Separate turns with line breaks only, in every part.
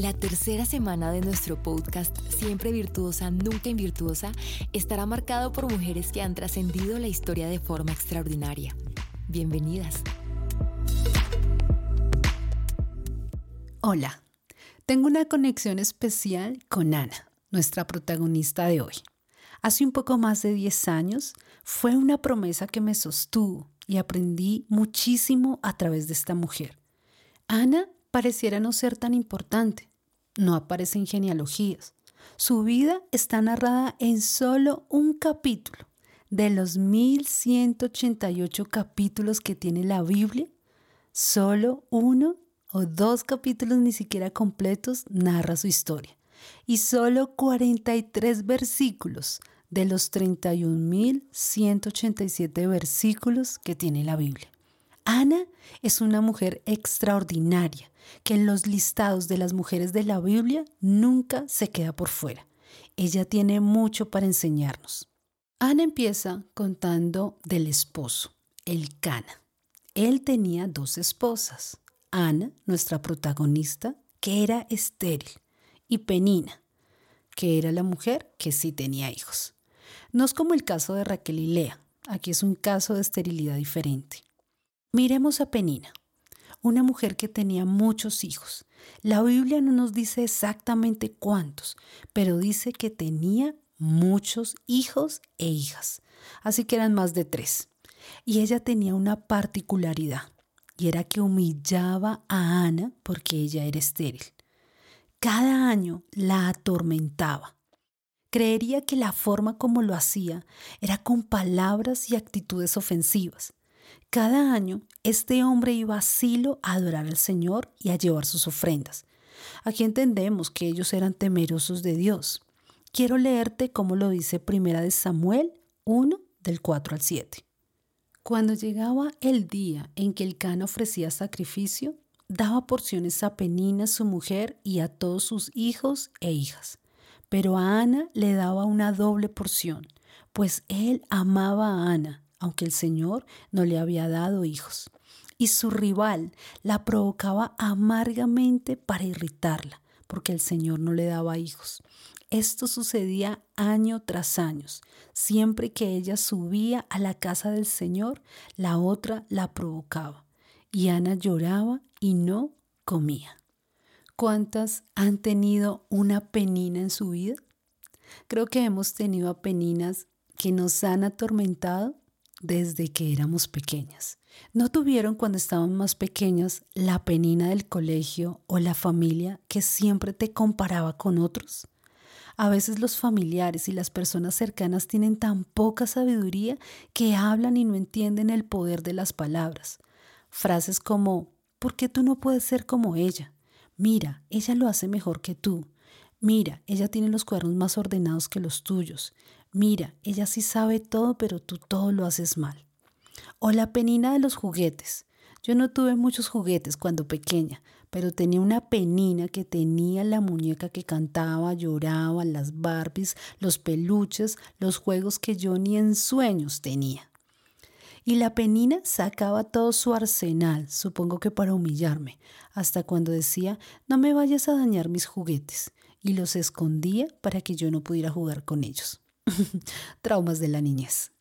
La tercera semana de nuestro podcast, Siempre Virtuosa, Nunca Invirtuosa, estará marcado por mujeres que han trascendido la historia de forma extraordinaria. Bienvenidas.
Hola, tengo una conexión especial con Ana, nuestra protagonista de hoy. Hace un poco más de 10 años fue una promesa que me sostuvo y aprendí muchísimo a través de esta mujer. Ana pareciera no ser tan importante. No aparece en genealogías. Su vida está narrada en solo un capítulo. De los 1188 capítulos que tiene la Biblia, solo uno o dos capítulos ni siquiera completos narra su historia. Y solo 43 versículos de los 31.187 versículos que tiene la Biblia. Ana es una mujer extraordinaria que en los listados de las mujeres de la Biblia nunca se queda por fuera. Ella tiene mucho para enseñarnos. Ana empieza contando del esposo, el Cana. Él tenía dos esposas, Ana, nuestra protagonista, que era estéril, y Penina, que era la mujer que sí tenía hijos. No es como el caso de Raquel y Lea, aquí es un caso de esterilidad diferente. Miremos a Penina una mujer que tenía muchos hijos. La Biblia no nos dice exactamente cuántos, pero dice que tenía muchos hijos e hijas, así que eran más de tres. Y ella tenía una particularidad, y era que humillaba a Ana porque ella era estéril. Cada año la atormentaba. Creería que la forma como lo hacía era con palabras y actitudes ofensivas. Cada año este hombre iba a Silo a adorar al Señor y a llevar sus ofrendas. Aquí entendemos que ellos eran temerosos de Dios. Quiero leerte cómo lo dice Primera de Samuel 1 del 4 al 7. Cuando llegaba el día en que el Cana ofrecía sacrificio, daba porciones a Penina su mujer y a todos sus hijos e hijas. Pero a Ana le daba una doble porción, pues él amaba a Ana aunque el Señor no le había dado hijos. Y su rival la provocaba amargamente para irritarla, porque el Señor no le daba hijos. Esto sucedía año tras año. Siempre que ella subía a la casa del Señor, la otra la provocaba. Y Ana lloraba y no comía. ¿Cuántas han tenido una penina en su vida? Creo que hemos tenido peninas que nos han atormentado desde que éramos pequeñas. ¿No tuvieron cuando estaban más pequeñas la penina del colegio o la familia que siempre te comparaba con otros? A veces los familiares y las personas cercanas tienen tan poca sabiduría que hablan y no entienden el poder de las palabras. Frases como, ¿por qué tú no puedes ser como ella? Mira, ella lo hace mejor que tú. Mira, ella tiene los cuadernos más ordenados que los tuyos. Mira, ella sí sabe todo, pero tú todo lo haces mal. O la penina de los juguetes. Yo no tuve muchos juguetes cuando pequeña, pero tenía una penina que tenía la muñeca que cantaba, lloraba, las Barbies, los peluches, los juegos que yo ni en sueños tenía. Y la penina sacaba todo su arsenal, supongo que para humillarme, hasta cuando decía, no me vayas a dañar mis juguetes y los escondía para que yo no pudiera jugar con ellos. Traumas de la niñez.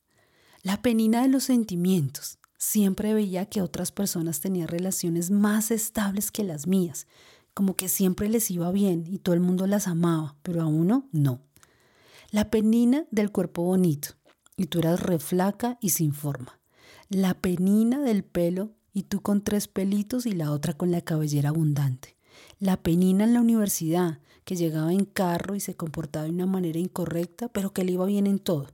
La penina de los sentimientos. Siempre veía que otras personas tenían relaciones más estables que las mías, como que siempre les iba bien y todo el mundo las amaba, pero a uno no. La penina del cuerpo bonito, y tú eras reflaca y sin forma. La penina del pelo, y tú con tres pelitos y la otra con la cabellera abundante. La penina en la universidad, que llegaba en carro y se comportaba de una manera incorrecta, pero que le iba bien en todo.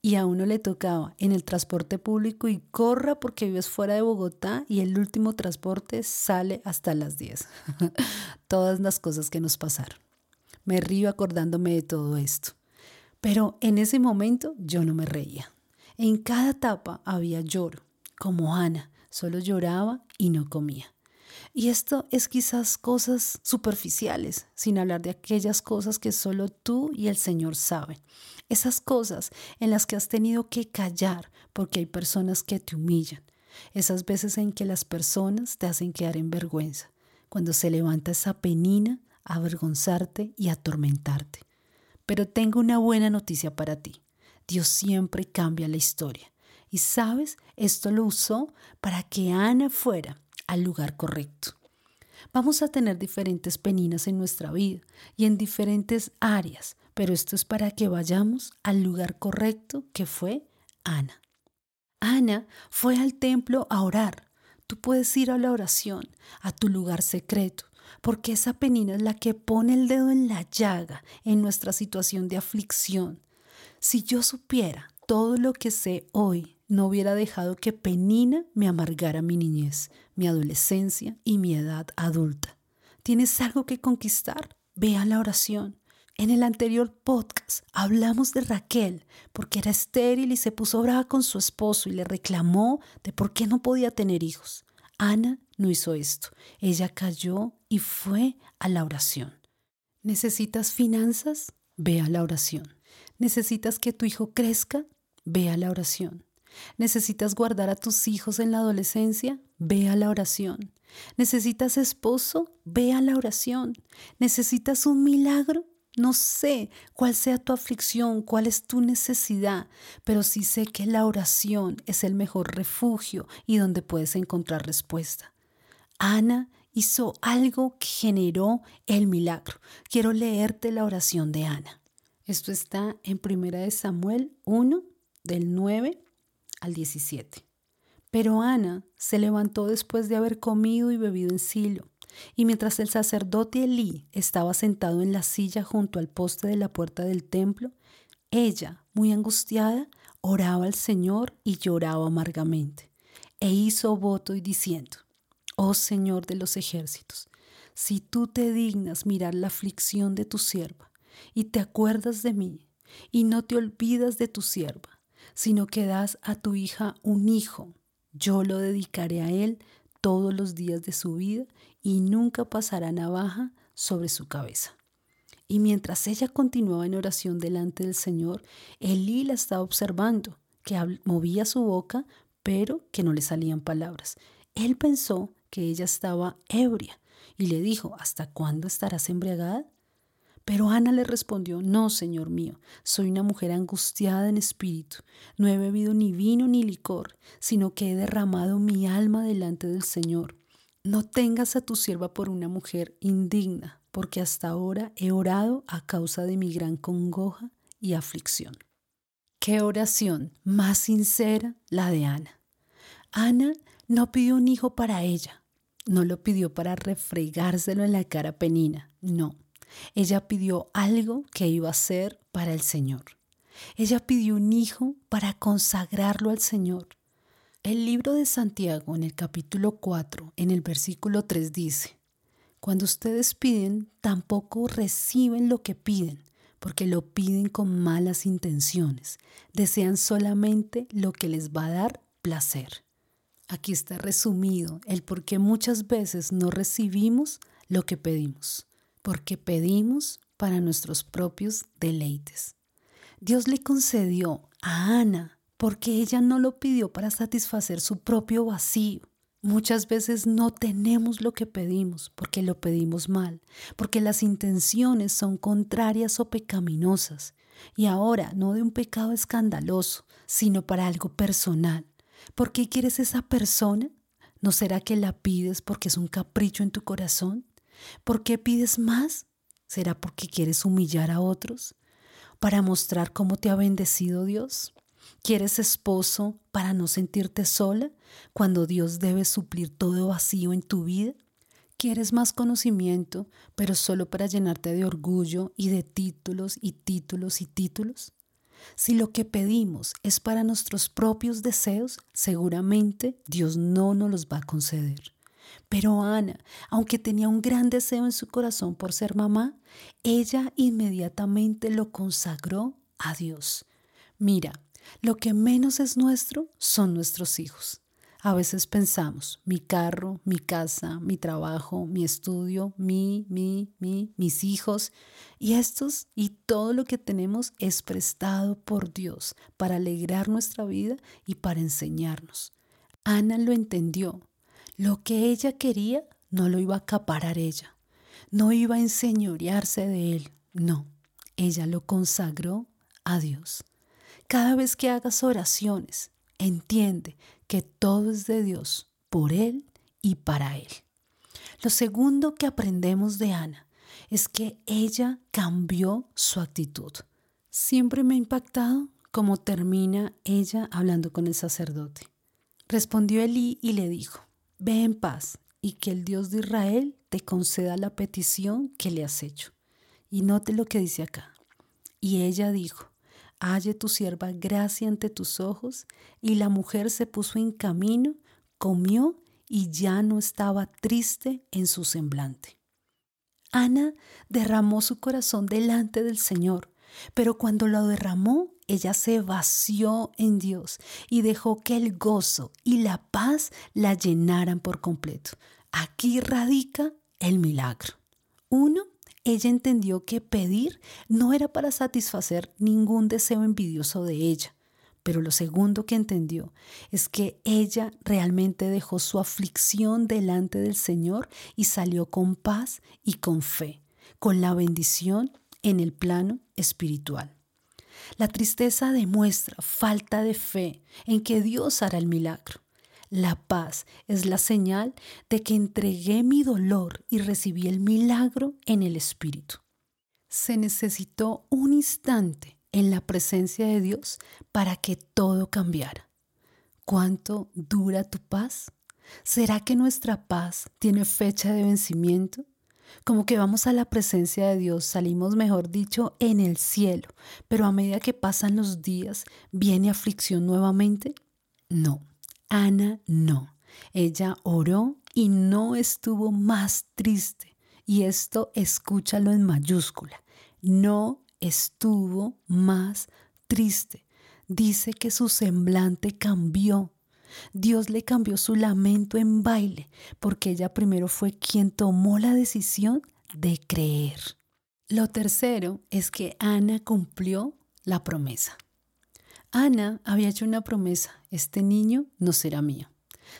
Y a uno le tocaba en el transporte público y corra porque vives fuera de Bogotá y el último transporte sale hasta las 10. Todas las cosas que nos pasaron. Me río acordándome de todo esto. Pero en ese momento yo no me reía. En cada etapa había lloro, como Ana, solo lloraba y no comía. Y esto es quizás cosas superficiales, sin hablar de aquellas cosas que solo tú y el Señor saben. Esas cosas en las que has tenido que callar porque hay personas que te humillan. Esas veces en que las personas te hacen quedar en vergüenza. Cuando se levanta esa penina avergonzarte y atormentarte. Pero tengo una buena noticia para ti. Dios siempre cambia la historia. Y sabes, esto lo usó para que Ana fuera al lugar correcto. Vamos a tener diferentes peninas en nuestra vida y en diferentes áreas, pero esto es para que vayamos al lugar correcto que fue Ana. Ana fue al templo a orar. Tú puedes ir a la oración, a tu lugar secreto, porque esa penina es la que pone el dedo en la llaga en nuestra situación de aflicción. Si yo supiera todo lo que sé hoy, no hubiera dejado que Penina me amargara mi niñez, mi adolescencia y mi edad adulta. ¿Tienes algo que conquistar? Ve a la oración. En el anterior podcast hablamos de Raquel porque era estéril y se puso brava con su esposo y le reclamó de por qué no podía tener hijos. Ana no hizo esto. Ella cayó y fue a la oración. ¿Necesitas finanzas? Ve a la oración. ¿Necesitas que tu hijo crezca? Ve a la oración. ¿Necesitas guardar a tus hijos en la adolescencia? Ve a la oración. ¿Necesitas esposo? Ve a la oración. ¿Necesitas un milagro? No sé cuál sea tu aflicción, cuál es tu necesidad, pero sí sé que la oración es el mejor refugio y donde puedes encontrar respuesta. Ana hizo algo que generó el milagro. Quiero leerte la oración de Ana. Esto está en 1 Samuel 1, del 9 al 17. Pero Ana se levantó después de haber comido y bebido en Silo y mientras el sacerdote Elí estaba sentado en la silla junto al poste de la puerta del templo, ella, muy angustiada, oraba al Señor y lloraba amargamente. E hizo voto y diciendo, Oh Señor de los ejércitos, si tú te dignas mirar la aflicción de tu sierva, y te acuerdas de mí, y no te olvidas de tu sierva, sino que das a tu hija un hijo, yo lo dedicaré a él todos los días de su vida y nunca pasará navaja sobre su cabeza. Y mientras ella continuaba en oración delante del Señor, Elí la estaba observando, que movía su boca, pero que no le salían palabras. Él pensó que ella estaba ebria y le dijo, ¿hasta cuándo estarás embriagada? Pero Ana le respondió, no, Señor mío, soy una mujer angustiada en espíritu, no he bebido ni vino ni licor, sino que he derramado mi alma delante del Señor. No tengas a tu sierva por una mujer indigna, porque hasta ahora he orado a causa de mi gran congoja y aflicción. Qué oración más sincera la de Ana. Ana no pidió un hijo para ella, no lo pidió para refregárselo en la cara penina, no. Ella pidió algo que iba a ser para el Señor. Ella pidió un hijo para consagrarlo al Señor. El libro de Santiago en el capítulo 4, en el versículo 3 dice, Cuando ustedes piden, tampoco reciben lo que piden, porque lo piden con malas intenciones. Desean solamente lo que les va a dar placer. Aquí está resumido el por qué muchas veces no recibimos lo que pedimos porque pedimos para nuestros propios deleites. Dios le concedió a Ana porque ella no lo pidió para satisfacer su propio vacío. Muchas veces no tenemos lo que pedimos porque lo pedimos mal, porque las intenciones son contrarias o pecaminosas. Y ahora no de un pecado escandaloso, sino para algo personal. ¿Por qué quieres esa persona? ¿No será que la pides porque es un capricho en tu corazón? ¿Por qué pides más? ¿Será porque quieres humillar a otros? ¿Para mostrar cómo te ha bendecido Dios? ¿Quieres esposo para no sentirte sola cuando Dios debe suplir todo vacío en tu vida? ¿Quieres más conocimiento, pero solo para llenarte de orgullo y de títulos y títulos y títulos? Si lo que pedimos es para nuestros propios deseos, seguramente Dios no nos los va a conceder. Pero Ana, aunque tenía un gran deseo en su corazón por ser mamá, ella inmediatamente lo consagró a Dios. Mira, lo que menos es nuestro son nuestros hijos. A veces pensamos, mi carro, mi casa, mi trabajo, mi estudio, mi, mi, mi, mis hijos, y estos y todo lo que tenemos es prestado por Dios para alegrar nuestra vida y para enseñarnos. Ana lo entendió lo que ella quería no lo iba a acaparar ella. No iba a enseñorearse de él, no, ella lo consagró a Dios. Cada vez que hagas oraciones, entiende que todo es de Dios, por Él y para Él. Lo segundo que aprendemos de Ana es que ella cambió su actitud. Siempre me ha impactado cómo termina ella hablando con el sacerdote. Respondió Elí y le dijo, Ve en paz y que el Dios de Israel te conceda la petición que le has hecho. Y note lo que dice acá. Y ella dijo, Halle tu sierva gracia ante tus ojos. Y la mujer se puso en camino, comió y ya no estaba triste en su semblante. Ana derramó su corazón delante del Señor, pero cuando lo derramó, ella se vació en Dios y dejó que el gozo y la paz la llenaran por completo. Aquí radica el milagro. Uno, ella entendió que pedir no era para satisfacer ningún deseo envidioso de ella. Pero lo segundo que entendió es que ella realmente dejó su aflicción delante del Señor y salió con paz y con fe, con la bendición en el plano espiritual. La tristeza demuestra falta de fe en que Dios hará el milagro. La paz es la señal de que entregué mi dolor y recibí el milagro en el Espíritu. Se necesitó un instante en la presencia de Dios para que todo cambiara. ¿Cuánto dura tu paz? ¿Será que nuestra paz tiene fecha de vencimiento? Como que vamos a la presencia de Dios, salimos, mejor dicho, en el cielo, pero a medida que pasan los días, ¿viene aflicción nuevamente? No, Ana no. Ella oró y no estuvo más triste. Y esto escúchalo en mayúscula. No estuvo más triste. Dice que su semblante cambió. Dios le cambió su lamento en baile, porque ella primero fue quien tomó la decisión de creer. Lo tercero es que Ana cumplió la promesa. Ana había hecho una promesa, este niño no será mío,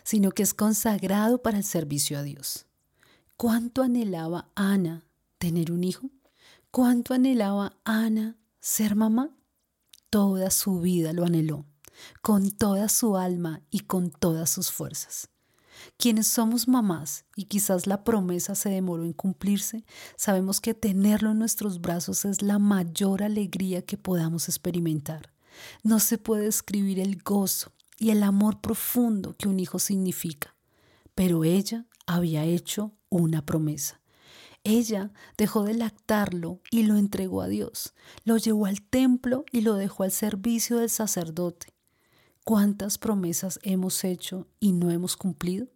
sino que es consagrado para el servicio a Dios. ¿Cuánto anhelaba Ana tener un hijo? ¿Cuánto anhelaba Ana ser mamá? Toda su vida lo anheló, con toda su alma y con todas sus fuerzas. Quienes somos mamás y quizás la promesa se demoró en cumplirse, sabemos que tenerlo en nuestros brazos es la mayor alegría que podamos experimentar. No se puede escribir el gozo y el amor profundo que un hijo significa, pero ella había hecho una promesa ella dejó de lactarlo y lo entregó a Dios, lo llevó al templo y lo dejó al servicio del sacerdote. ¿Cuántas promesas hemos hecho y no hemos cumplido?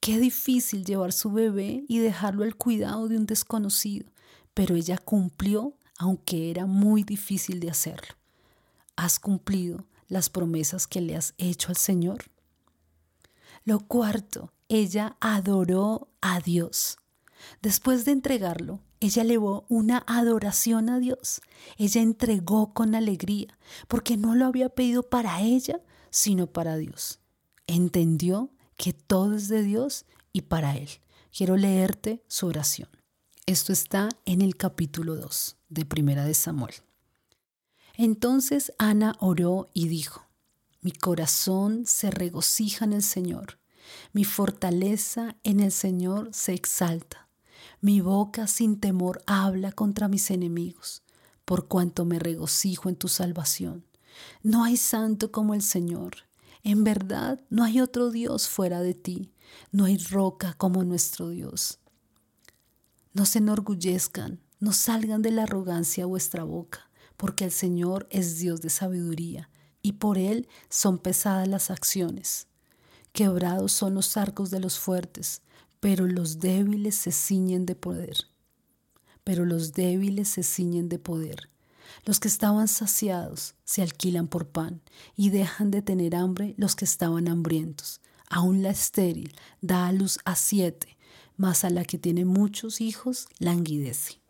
Qué difícil llevar su bebé y dejarlo al cuidado de un desconocido, pero ella cumplió aunque era muy difícil de hacerlo. ¿Has cumplido las promesas que le has hecho al Señor? Lo cuarto, ella adoró a Dios. Después de entregarlo, ella elevó una adoración a Dios. Ella entregó con alegría, porque no lo había pedido para ella, sino para Dios. Entendió que todo es de Dios y para Él. Quiero leerte su oración. Esto está en el capítulo 2 de Primera de Samuel. Entonces Ana oró y dijo, mi corazón se regocija en el Señor, mi fortaleza en el Señor se exalta. Mi boca sin temor habla contra mis enemigos, por cuanto me regocijo en tu salvación. No hay santo como el Señor. En verdad, no hay otro Dios fuera de ti. No hay roca como nuestro Dios. No se enorgullezcan, no salgan de la arrogancia vuestra boca, porque el Señor es Dios de sabiduría, y por Él son pesadas las acciones. Quebrados son los arcos de los fuertes, pero los débiles se ciñen de poder. Pero los débiles se ciñen de poder. Los que estaban saciados se alquilan por pan y dejan de tener hambre los que estaban hambrientos. Aún la estéril da a luz a siete, mas a la que tiene muchos hijos languidece.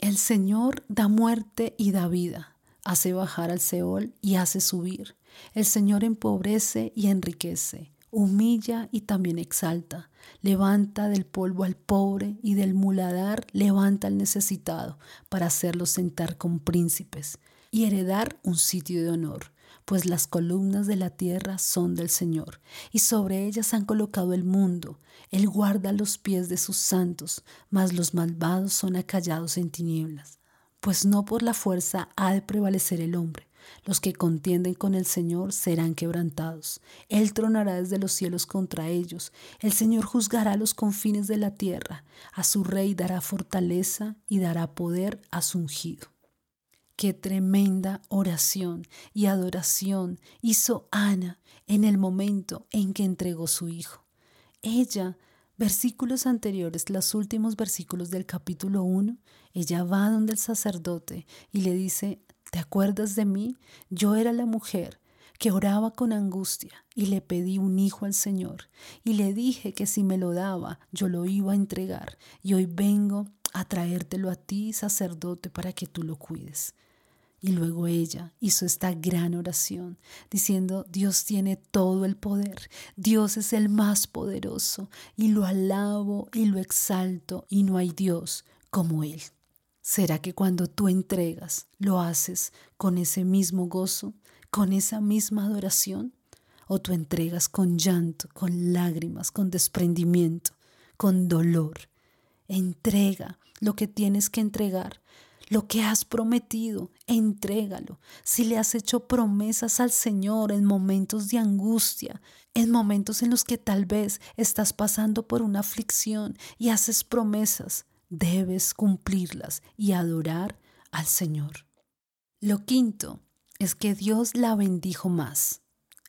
El Señor da muerte y da vida, hace bajar al Seol y hace subir. El Señor empobrece y enriquece humilla y también exalta, levanta del polvo al pobre y del muladar levanta al necesitado para hacerlo sentar con príncipes y heredar un sitio de honor, pues las columnas de la tierra son del Señor, y sobre ellas han colocado el mundo. Él guarda los pies de sus santos, mas los malvados son acallados en tinieblas. Pues no por la fuerza ha de prevalecer el hombre, los que contienden con el Señor serán quebrantados. Él tronará desde los cielos contra ellos. El Señor juzgará los confines de la tierra. A su rey dará fortaleza y dará poder a su ungido. Qué tremenda oración y adoración hizo Ana en el momento en que entregó su hijo. Ella, versículos anteriores, los últimos versículos del capítulo 1, ella va donde el sacerdote y le dice, ¿Te acuerdas de mí? Yo era la mujer que oraba con angustia y le pedí un hijo al Señor y le dije que si me lo daba yo lo iba a entregar y hoy vengo a traértelo a ti, sacerdote, para que tú lo cuides. Y luego ella hizo esta gran oración diciendo, Dios tiene todo el poder, Dios es el más poderoso y lo alabo y lo exalto y no hay Dios como Él. ¿Será que cuando tú entregas lo haces con ese mismo gozo, con esa misma adoración? ¿O tú entregas con llanto, con lágrimas, con desprendimiento, con dolor? Entrega lo que tienes que entregar, lo que has prometido, entrégalo. Si le has hecho promesas al Señor en momentos de angustia, en momentos en los que tal vez estás pasando por una aflicción y haces promesas, debes cumplirlas y adorar al Señor. Lo quinto es que Dios la bendijo más.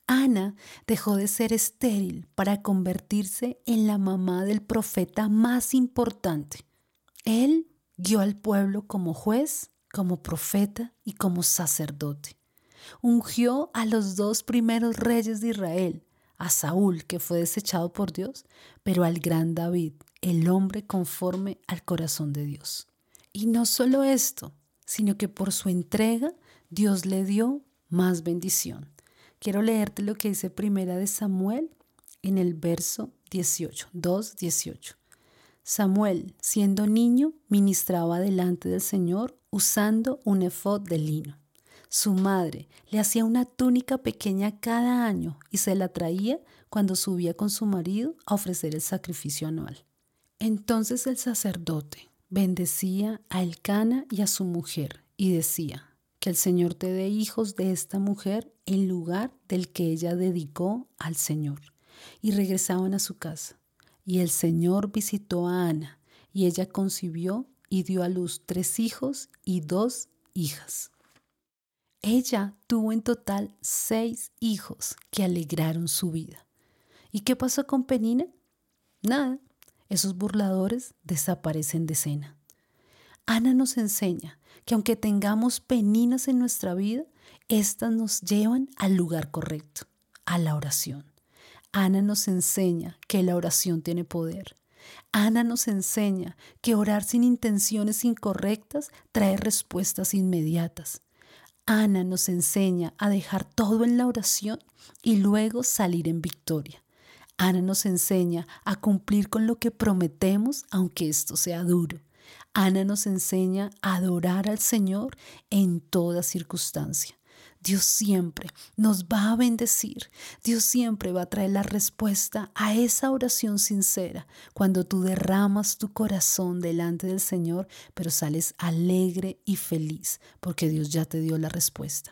Ana dejó de ser estéril para convertirse en la mamá del profeta más importante. Él guió al pueblo como juez, como profeta y como sacerdote. Ungió a los dos primeros reyes de Israel, a Saúl, que fue desechado por Dios, pero al gran David, el hombre conforme al corazón de Dios. Y no solo esto, sino que por su entrega Dios le dio más bendición. Quiero leerte lo que dice Primera de Samuel en el verso 18, 2, 18. Samuel, siendo niño, ministraba delante del Señor usando un efod de lino. Su madre le hacía una túnica pequeña cada año y se la traía cuando subía con su marido a ofrecer el sacrificio anual. Entonces el sacerdote bendecía a Elcana y a su mujer y decía, que el Señor te dé hijos de esta mujer en lugar del que ella dedicó al Señor. Y regresaban a su casa. Y el Señor visitó a Ana, y ella concibió y dio a luz tres hijos y dos hijas. Ella tuvo en total seis hijos que alegraron su vida. ¿Y qué pasó con Penina? Nada, esos burladores desaparecen de escena. Ana nos enseña que aunque tengamos peninas en nuestra vida, éstas nos llevan al lugar correcto, a la oración. Ana nos enseña que la oración tiene poder. Ana nos enseña que orar sin intenciones incorrectas trae respuestas inmediatas. Ana nos enseña a dejar todo en la oración y luego salir en victoria. Ana nos enseña a cumplir con lo que prometemos, aunque esto sea duro. Ana nos enseña a adorar al Señor en toda circunstancia. Dios siempre nos va a bendecir. Dios siempre va a traer la respuesta a esa oración sincera cuando tú derramas tu corazón delante del Señor, pero sales alegre y feliz porque Dios ya te dio la respuesta.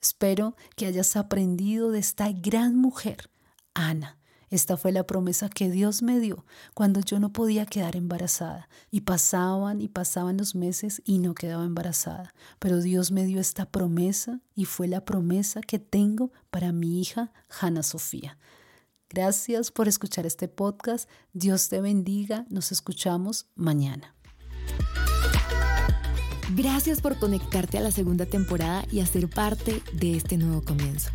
Espero que hayas aprendido de esta gran mujer, Ana, esta fue la promesa que Dios me dio cuando yo no podía quedar embarazada. Y pasaban y pasaban los meses y no quedaba embarazada. Pero Dios me dio esta promesa y fue la promesa que tengo para mi hija Hanna Sofía. Gracias por escuchar este podcast. Dios te bendiga. Nos escuchamos mañana.
Gracias por conectarte a la segunda temporada y hacer parte de este nuevo comienzo.